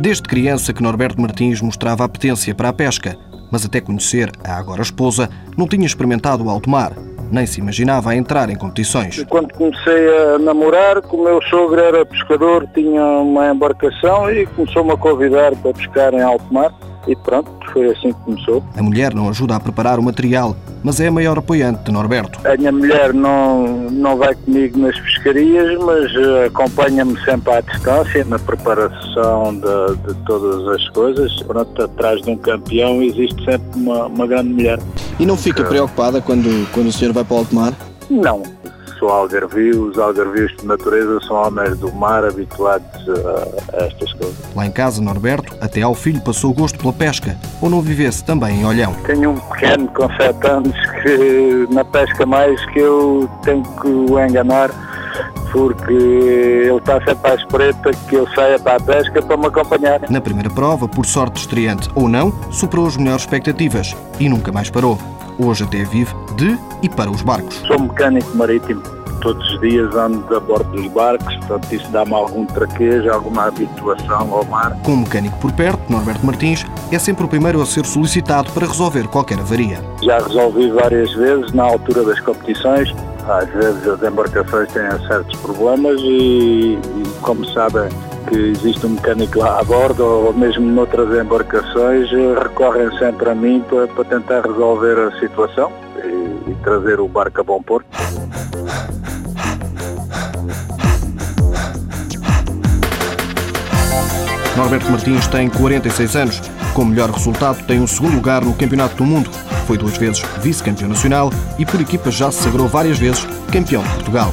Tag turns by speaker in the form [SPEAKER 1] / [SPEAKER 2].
[SPEAKER 1] Desde criança que Norberto Martins mostrava apetência para a pesca, mas até conhecer a agora esposa, não tinha experimentado o alto mar, nem se imaginava entrar em competições.
[SPEAKER 2] Quando comecei a namorar, o meu sogro era pescador, tinha uma embarcação e começou-me a convidar para pescar em alto mar e pronto, foi assim que começou.
[SPEAKER 1] A mulher não ajuda a preparar o material, mas é a maior apoiante de Norberto.
[SPEAKER 2] A minha mulher não, não vai comigo nas pescarias, mas eh, acompanha-me sempre à distância na preparação de, de, todas as coisas. Pronto, atrás de um campeão existe sempre uma, uma grande mulher.
[SPEAKER 3] E não fica preocupada quando, quando o senhor vai para o alto mar?
[SPEAKER 2] Não, sou algarvio, os algarvios de natureza são homens do mar habituados a, a, estas coisas.
[SPEAKER 1] Lá em casa, Norberto, até ao filho passou o gosto pela pesca, ou não vivesse também em Olhão.
[SPEAKER 2] Tenho um pequeno com 7 anos que na pesca mais que eu tenho que o enganar porque ele está sempre à espreita que eu saia para a pesca para me acompanhar.
[SPEAKER 1] Na primeira prova, por sorte estreante ou não, superou as melhores expectativas e nunca mais parou. Hoje até vive de e para os barcos.
[SPEAKER 2] Sou mecânico marítimo. Todos os dias ando a bordo dos barcos, portanto isso dá-me algum traquejo, alguma habituação ao mar.
[SPEAKER 1] Com o mecânico por perto, Norberto Martins é sempre o primeiro a ser solicitado para resolver qualquer avaria.
[SPEAKER 2] Já resolvi várias vezes na altura das competições. Às vezes as embarcações têm certos problemas e, e como sabem, que existe um mecânico lá a bordo ou mesmo noutras embarcações recorrem sempre a mim para, para tentar resolver a situação e, e trazer o barco a bom porto.
[SPEAKER 1] Norberto Martins tem 46 anos. Com melhor resultado, tem um segundo lugar no Campeonato do Mundo. Foi duas vezes vice-campeão nacional e por equipa já se sagrou várias vezes campeão de Portugal.